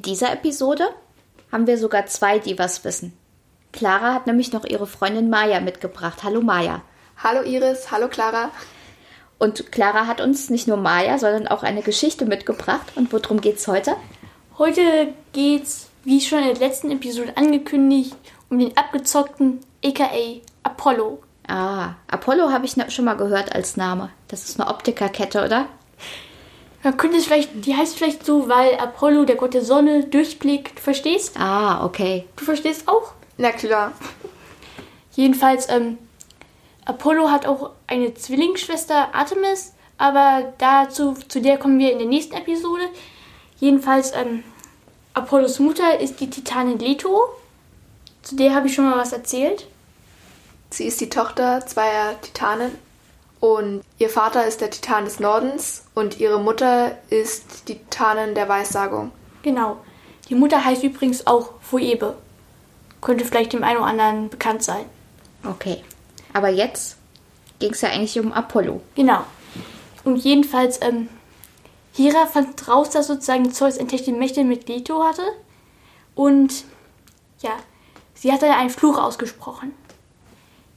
In dieser Episode haben wir sogar zwei, die was wissen. Clara hat nämlich noch ihre Freundin Maya mitgebracht. Hallo Maya. Hallo Iris, hallo Clara. Und Clara hat uns nicht nur Maya, sondern auch eine Geschichte mitgebracht. Und worum geht's heute? Heute geht's, wie schon in der letzten Episode angekündigt, um den abgezockten aka Apollo. Ah, Apollo habe ich schon mal gehört als Name. Das ist eine Optikerkette, oder? Man könnte es vielleicht, die heißt vielleicht so, weil Apollo, der Gott der Sonne, durchblickt. Verstehst? Ah, okay. Du verstehst auch? Na klar. Jedenfalls, ähm, Apollo hat auch eine Zwillingsschwester Artemis, aber dazu, zu der kommen wir in der nächsten Episode. Jedenfalls, ähm, Apollos Mutter ist die Titanin Leto. Zu der habe ich schon mal was erzählt. Sie ist die Tochter zweier Titanen und ihr Vater ist der Titan des Nordens und ihre Mutter ist die Titanin der Weissagung. Genau. Die Mutter heißt übrigens auch Phoebe. Könnte vielleicht dem einen oder anderen bekannt sein. Okay. Aber jetzt ging es ja eigentlich um Apollo. Genau. Und jedenfalls, ähm, Hera fand raus, dass sozusagen Zeus entdeckte Mächte mit Leto hatte. Und ja, sie hat dann einen Fluch ausgesprochen,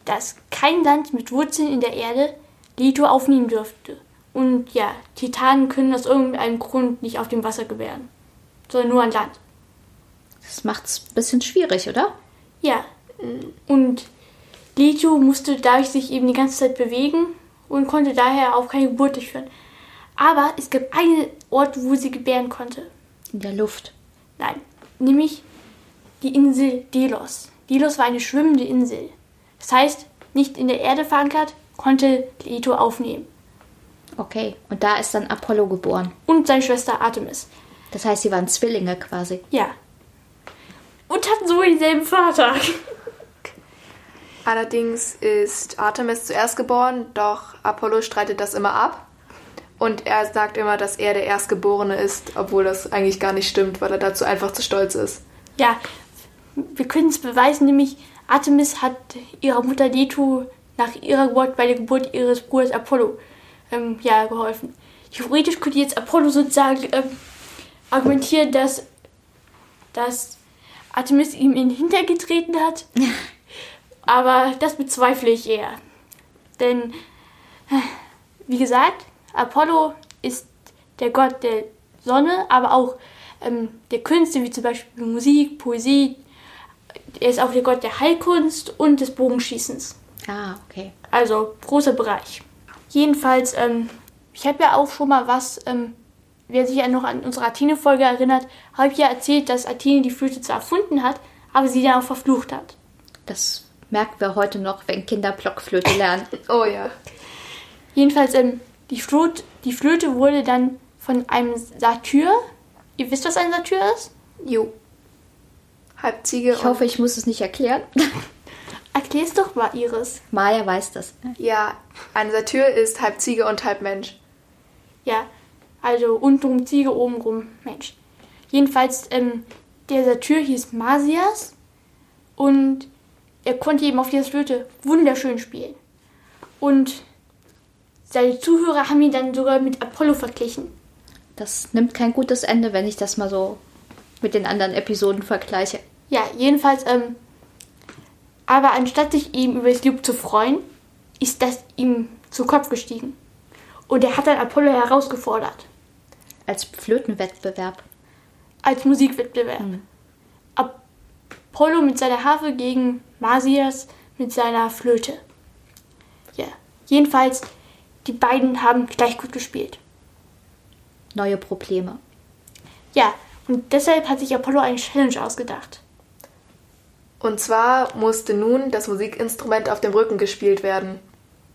dass kein Land mit Wurzeln in der Erde Leto aufnehmen dürfte. Und ja, Titanen können aus irgendeinem Grund nicht auf dem Wasser gewähren, sondern nur an Land. Das macht's ein bisschen schwierig, oder? Ja. Und Leto musste dadurch sich eben die ganze Zeit bewegen und konnte daher auch keine Geburt durchführen. Aber es gab einen Ort, wo sie gebären konnte. In der Luft. Nein, nämlich die Insel Delos. Delos war eine schwimmende Insel. Das heißt, nicht in der Erde verankert, konnte Leto aufnehmen. Okay, und da ist dann Apollo geboren. Und seine Schwester Artemis. Das heißt, sie waren Zwillinge quasi. Ja. Und hatten so denselben Vater. Allerdings ist Artemis zuerst geboren, doch Apollo streitet das immer ab. Und er sagt immer, dass er der Erstgeborene ist, obwohl das eigentlich gar nicht stimmt, weil er dazu einfach zu stolz ist. Ja, wir können es beweisen, nämlich Artemis hat ihrer Mutter Leto nach ihrer Geburt bei der Geburt ihres Bruders Apollo ähm, ja, geholfen. Theoretisch könnte jetzt Apollo sozusagen ähm, argumentieren, dass, dass Artemis ihm in den Hintern getreten hat. Aber das bezweifle ich eher. Denn, äh, wie gesagt, Apollo ist der Gott der Sonne, aber auch ähm, der Künste, wie zum Beispiel Musik, Poesie. Er ist auch der Gott der Heilkunst und des Bogenschießens. Ah, okay. Also großer Bereich. Jedenfalls, ähm, ich habe ja auch schon mal was, ähm, wer sich ja noch an unsere Athene-Folge erinnert, habe ich ja erzählt, dass Athene die Flöte zwar erfunden hat, aber sie dann auch verflucht hat. Das merken wir heute noch, wenn Kinder Blockflöte lernen. Oh ja. Jedenfalls, ähm, die, Flöte, die Flöte wurde dann von einem Satyr. Ihr wisst, was ein Satyr ist? Jo. Halb Ziege. Ich hoffe, ich muss es nicht erklären. Erklär's doch mal, Iris. Maya weiß das. Ja, ein Satyr ist halb Ziege und halb Mensch. Ja, also untenrum Ziege, obenrum Mensch. Jedenfalls, ähm, der Satyr hieß Masias und er konnte eben auf dieser Flöte wunderschön spielen. Und seine Zuhörer haben ihn dann sogar mit Apollo verglichen. Das nimmt kein gutes Ende, wenn ich das mal so mit den anderen Episoden vergleiche. Ja, jedenfalls, ähm, aber anstatt sich ihm über das Lob zu freuen, ist das ihm zu Kopf gestiegen. Und er hat dann Apollo herausgefordert. Als Flötenwettbewerb. Als Musikwettbewerb. Mhm. Apollo mit seiner Harfe gegen Masias mit seiner Flöte. Ja, jedenfalls, die beiden haben gleich gut gespielt. Neue Probleme. Ja, und deshalb hat sich Apollo eine Challenge ausgedacht. Und zwar musste nun das Musikinstrument auf dem Rücken gespielt werden.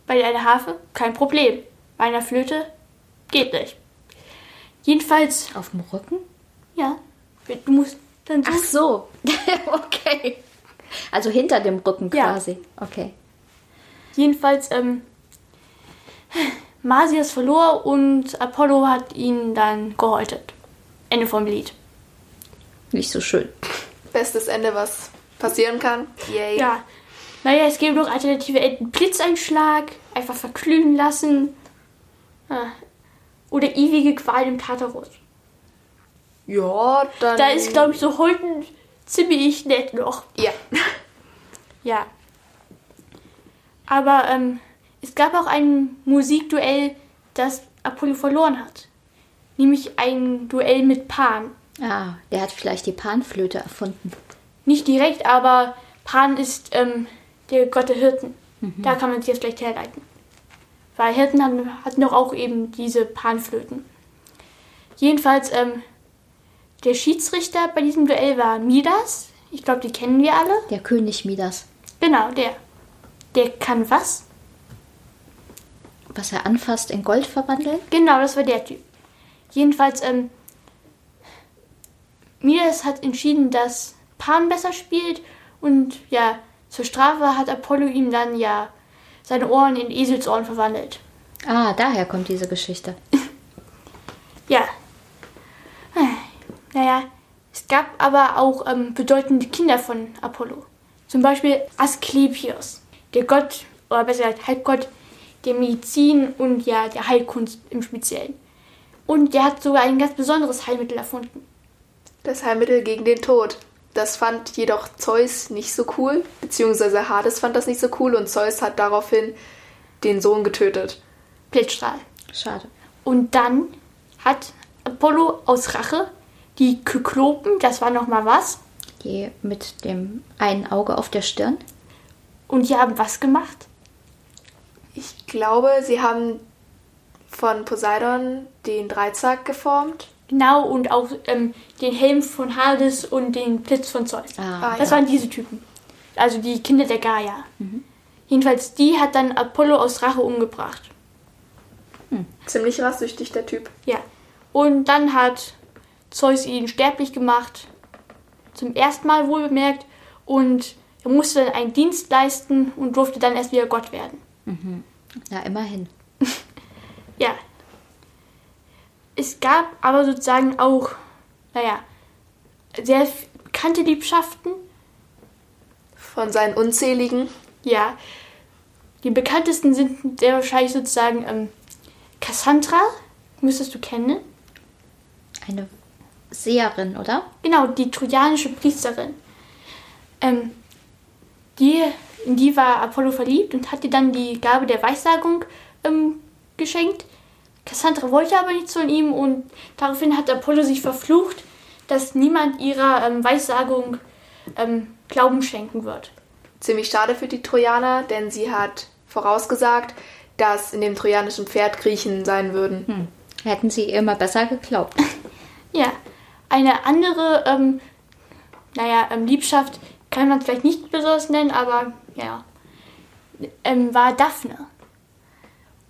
Bei einer Harfe kein Problem. Bei einer Flöte geht nicht. Jedenfalls, Auf dem Rücken? ja, Du musst dann so. Ach so. okay. Also hinter dem Rücken Ja. quasi. Okay. Jedenfalls, ähm, Marsias verlor und Apollo hat ihn dann gehäutet. Ende vom Lied. Nicht so schön. Bestes Ende, was passieren kann. Yay. Ja. Naja, es gäbe noch alternative Enden. Blitzeinschlag, einfach verglühen lassen. Ah. Oder ewige Qual im Tartarus. Ja, dann. Da ist, glaube ich, so Holden ziemlich nett noch. Ja. Ja. Aber ähm, es gab auch ein Musikduell, das Apollo verloren hat. Nämlich ein Duell mit Pan. Ah, der hat vielleicht die Panflöte erfunden. Nicht direkt, aber Pan ist ähm, der Gott der Hirten. Da kann man sich jetzt vielleicht herleiten. Weil Hirten hatten, hatten doch auch eben diese Panflöten. Jedenfalls, ähm, der Schiedsrichter bei diesem Duell war Midas. Ich glaube, die kennen wir alle. Der König Midas. Genau, der. Der kann was? Was er anfasst, in Gold verwandeln? Genau, das war der Typ. Jedenfalls, ähm, Midas hat entschieden, dass Pan besser spielt und ja, zur Strafe hat Apollo ihm dann ja seine Ohren in Eselsohren verwandelt. Ah, daher kommt diese Geschichte. Ja. Naja, es gab aber auch ähm, bedeutende Kinder von Apollo. Zum Beispiel Asklepios, der Gott, oder besser gesagt Halbgott der Medizin und ja der Heilkunst im Speziellen. Und der hat sogar ein ganz besonderes Heilmittel erfunden. Das Heilmittel gegen den Tod. Das fand jedoch Zeus nicht so cool, beziehungsweise Hades fand das nicht so cool und Zeus hat daraufhin den Sohn getötet. Blitzstrahl. Schade. Und dann hat Apollo aus Rache die Kyklopen, das war noch mal was, Die mit dem einen Auge auf der Stirn. und die haben was gemacht? Ich glaube, sie haben von Poseidon den Dreizack geformt. Genau, und auch ähm, den Helm von Hades und den Blitz von Zeus. Ah, Das ja. waren diese Typen. Also die Kinder der Gaia. Jedenfalls, die hat dann Apollo aus Rache umgebracht. Ziemlich rachsüchtig, der Typ. Ja. Und dann hat Zeus ihn sterblich gemacht. Zum ersten Mal wohl bemerkt. Und er musste dann einen Dienst leisten und durfte dann erst wieder Gott werden. Na, immerhin. Ja. Es gab aber sozusagen auch, naja, sehr bekannte Liebschaften. Von seinen unzähligen. Ja. Die bekanntesten sind sehr wahrscheinlich sozusagen ähm, Cassandra, müsstest du kennen. Eine Seherin, oder? Genau, die trojanische Priesterin. Ähm, die, in die war Apollo verliebt und hat ihr dann die Gabe der Weissagung ähm, geschenkt. Cassandra wollte aber nichts von ihm und daraufhin hat Apollo sich verflucht, dass niemand ihrer ähm, Weissagung ähm, Glauben schenken wird. Ziemlich schade für die Trojaner, denn sie hat vorausgesagt, dass in dem trojanischen Pferd Griechen sein würden. Hm. Hätten sie ihr immer besser geglaubt. Ja, eine andere, ähm, naja, ähm, Liebschaft kann man vielleicht nicht besonders nennen, aber ja, ähm, war Daphne.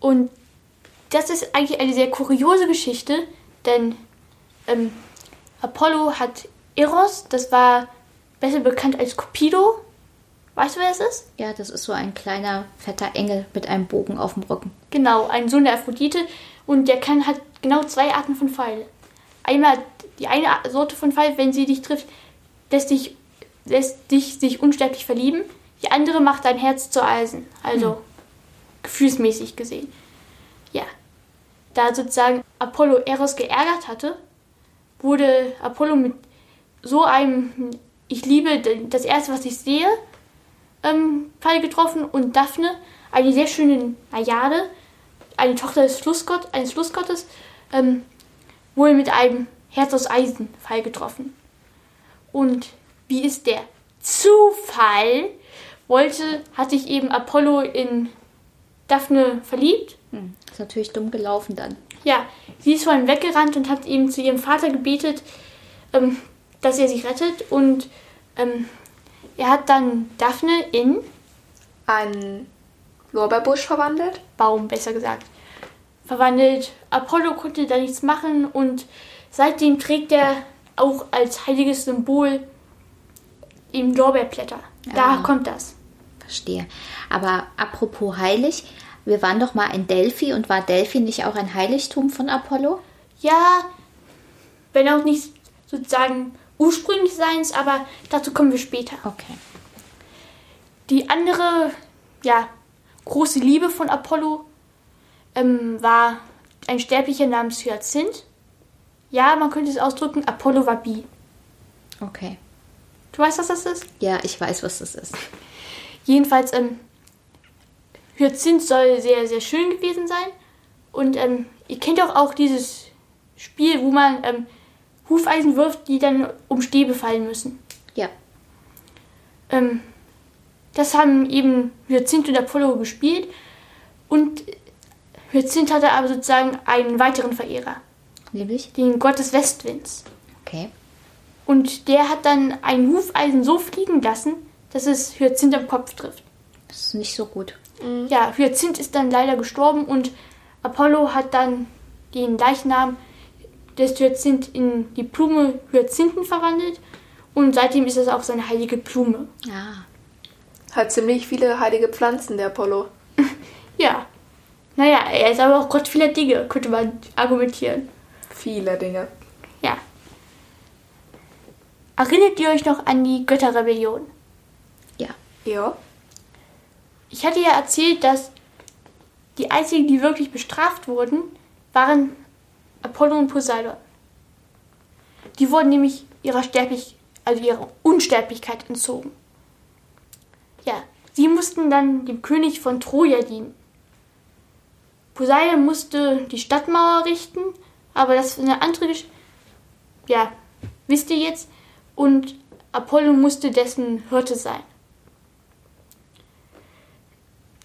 Und das ist eigentlich eine sehr kuriose Geschichte, denn ähm, Apollo hat Eros, das war besser bekannt als Cupido. Weißt du, wer es ist? Ja, das ist so ein kleiner, fetter Engel mit einem Bogen auf dem Rücken. Genau, ein Sohn der Aphrodite und der kann hat genau zwei Arten von Pfeil. Einmal die eine Sorte von Pfeil, wenn sie dich trifft, lässt dich, lässt dich sich unsterblich verlieben. Die andere macht dein Herz zu Eisen, also gefühlsmäßig gesehen. Da sozusagen Apollo Eros geärgert hatte, wurde Apollo mit so einem Ich liebe das erste, was ich sehe, ähm, Pfeil getroffen und Daphne, eine sehr schöne Najade, eine Tochter des Flussgott, eines Flussgottes, ähm, wohl mit einem Herz aus Eisen Pfeil getroffen. Und wie ist der Zufall? Wollte, hat sich eben Apollo in Daphne verliebt. Hm. Ist natürlich dumm gelaufen dann. Ja, sie ist vor ihm weggerannt und hat eben zu ihrem Vater gebetet, ähm, dass er sie rettet. Und ähm, er hat dann Daphne in Ein Lorbeerbusch verwandelt. Baum, besser gesagt, verwandelt. Apollo konnte da nichts machen und seitdem trägt er auch als heiliges Symbol eben Lorbeerblätter. Daher Ah. kommt das. Verstehe. Aber apropos heilig, wir waren doch mal in Delphi und war Delphi nicht auch ein Heiligtum von Apollo? Ja, wenn auch nicht sozusagen ursprünglich seins, aber dazu kommen wir später. Okay. Die andere, ja, große Liebe von Apollo ähm, war ein Sterblicher namens Hyazinth. Ja, man könnte es ausdrücken, Apollo war bi. Okay. Du weißt, was das ist? Ja, ich weiß, was das ist. Jedenfalls, ähm, Hyazinth soll sehr, sehr schön gewesen sein. Und ähm, ihr kennt doch auch dieses Spiel, wo man ähm, Hufeisen wirft, die dann um Stäbe fallen müssen. Ja. Ähm, das haben eben Hyazinth und Apollo gespielt. Und Hyazinth hatte aber sozusagen einen weiteren Verehrer, Nämlich? den Gott des Westwinds. Okay. Und der hat dann ein Hufeisen so fliegen lassen, dass es Hyazinth am Kopf trifft. Das ist nicht so gut. Ja, Hyazinth ist dann leider gestorben und Apollo hat dann den Leichnam des Hyazinth in die Blume Hyazinthen verwandelt und seitdem ist es auch seine heilige Blume. Ah. Hat ziemlich viele heilige Pflanzen, der Apollo. Ja. Naja, er ist aber auch Gott vieler Dinge, könnte man argumentieren. Viele Dinge. Ja. Erinnert ihr euch noch an die Götterrebellion? Ja. Ich hatte ja erzählt, dass die einzigen, die wirklich bestraft wurden, waren Apollo und Poseidon. Die wurden nämlich ihrer Sterblich, also ihrer Unsterblichkeit entzogen. Ja, sie mussten dann dem König von Troja dienen. Poseidon musste die Stadtmauer richten, aber das ist eine andere Geschichte. Ja, wisst ihr jetzt? Und Apollo musste dessen Hirte sein.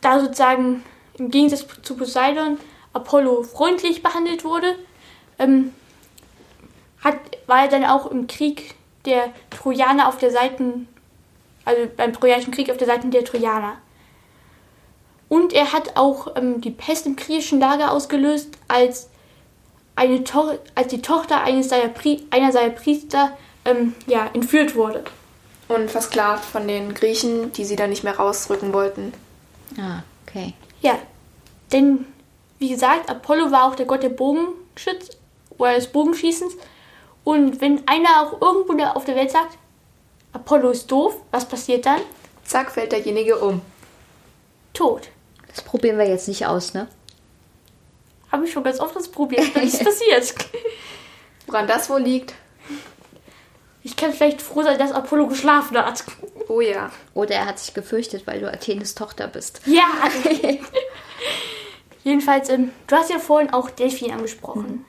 Da sozusagen im Gegensatz zu Poseidon Apollo freundlich behandelt wurde, ähm, hat, war er dann auch im Krieg der Trojaner auf der Seite, also beim Trojanischen Krieg auf der Seite der Trojaner. Und er hat auch ähm, die Pest im griechischen Lager ausgelöst, als, eine to als die Tochter eines seiner einer seiner Priester ähm, ja, entführt wurde. Und versklavt von den Griechen, die sie dann nicht mehr rausrücken wollten. Ah, okay. Ja, denn wie gesagt, Apollo war auch der Gott der Bogenschütz oder des Bogenschießens. Und wenn einer auch irgendwo auf der Welt sagt, Apollo ist doof, was passiert dann? Zack, fällt derjenige um. Tot. Das probieren wir jetzt nicht aus, ne? Habe ich schon ganz oft ausprobiert, dann ist passiert. Woran das wohl liegt? Ich kann vielleicht froh sein, dass Apollo geschlafen hat. Oh ja. Oder er hat sich gefürchtet, weil du Athenes Tochter bist. Ja! Jedenfalls, ähm, du hast ja vorhin auch Delphi angesprochen.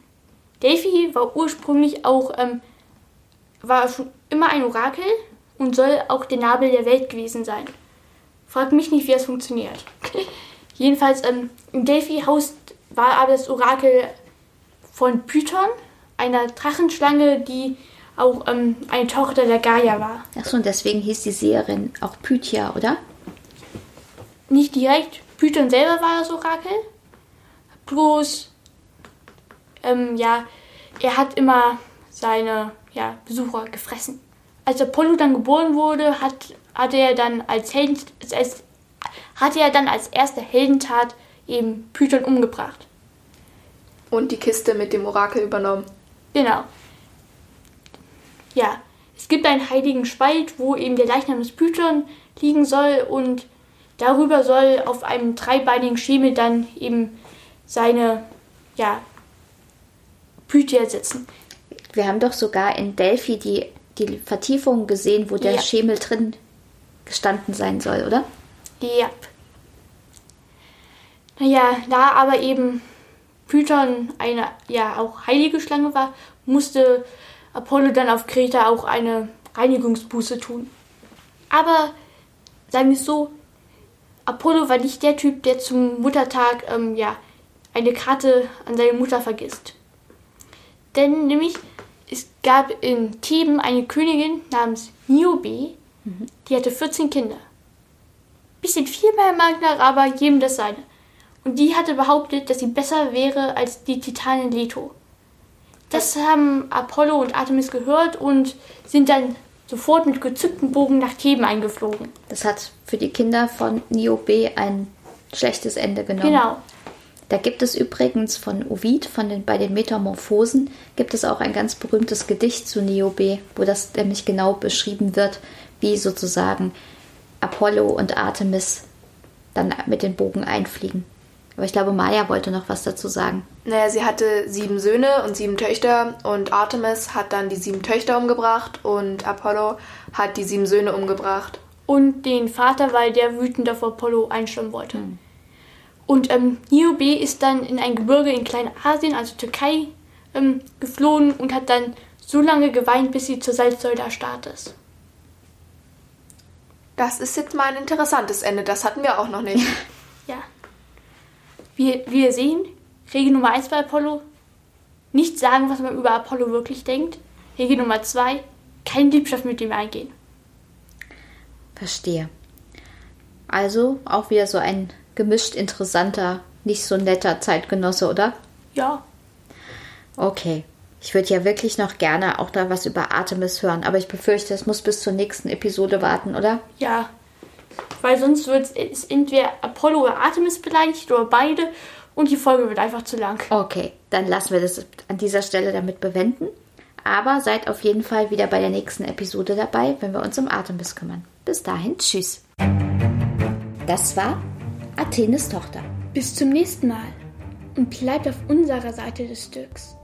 Delphi war ursprünglich auch, ähm, war schon immer ein Orakel und soll auch der Nabel der Welt gewesen sein. Frag mich nicht, wie das funktioniert. Jedenfalls, ähm, im Delphi-Haus war aber das Orakel von Python, einer Drachenschlange, die auch ähm, eine Tochter der Gaia war. Achso, und deswegen hieß die Seherin auch Pythia, oder? nicht direkt. Python selber war das Orakel. Bloß, ähm, ja, er hat immer seine ja, Besucher gefressen. Als Apollo dann geboren wurde, hat, hatte er dann als Helden, als, hatte er dann als erste Heldentat eben Python umgebracht. Und die Kiste mit dem Orakel übernommen. Genau. Ja, es gibt einen heiligen Spalt, wo eben der Leichnam des Python liegen soll und darüber soll auf einem dreibeinigen Schemel dann eben seine, ja, Pythia sitzen. Wir haben doch sogar in Delphi die, die Vertiefung gesehen, wo der Ja. Schemel drin gestanden sein soll, oder? Ja. Naja, da aber eben Python eine ja auch heilige Schlange war, musste Apollo dann auf Kreta auch eine Reinigungsbuße tun. Aber sagen wir es so, Apollo war nicht der Typ, der zum Muttertag ähm, ja eine Karte an seine Mutter vergisst. Denn nämlich es gab in Theben eine Königin namens Niobe, die hatte 14 Kinder bisschen viel meiner Meinung nach, aber jedem das seine. Und die hatte behauptet, dass sie besser wäre als die Titanin Leto. Das haben Apollo und Artemis gehört und sind dann sofort mit gezücktem Bogen nach Theben eingeflogen. Das hat für die Kinder von Niobe ein schlechtes Ende genommen. Genau. Da gibt es übrigens von Ovid, von den, bei den Metamorphosen, gibt es auch ein ganz berühmtes Gedicht zu Niobe, wo das nämlich genau beschrieben wird, wie sozusagen Apollo und Artemis dann mit den Bogen einfliegen. Aber ich glaube, Maya wollte noch was dazu sagen. Naja, sie hatte sieben Söhne und sieben Töchter und Artemis hat dann die sieben Töchter umgebracht und Apollo hat die sieben Söhne umgebracht. Und den Vater, weil der wütend auf Apollo einstürmen wollte. Und ähm, Niobe ist dann in ein Gebirge in Kleinasien, also Türkei, ähm, geflohen und hat dann so lange geweint, bis sie zur Salzsäule erstarrt ist. Das ist jetzt mal ein interessantes Ende, das hatten wir auch noch nicht. Ja. Wir, wir sehen, Regel Nummer 1 bei Apollo, nicht sagen, was man über Apollo wirklich denkt. Regel Nummer 2, kein Liebschaft mit ihm eingehen. Verstehe. Also auch wieder so ein gemischt interessanter, nicht so netter Zeitgenosse, oder? Ja, Okay. Ich würde ja wirklich noch gerne auch da was über Artemis hören, aber ich befürchte, es muss bis zur nächsten Episode warten, oder? ja. Weil sonst wird es entweder Apollo oder Artemis beleidigt oder beide und die Folge wird einfach zu lang. Okay, dann lassen wir das an dieser Stelle damit bewenden. Aber seid auf jeden Fall wieder bei der nächsten Episode dabei, wenn wir uns um Artemis kümmern. Bis dahin, tschüss. Das war Athenes Tochter. Bis zum nächsten Mal und bleibt auf unserer Seite des Stücks.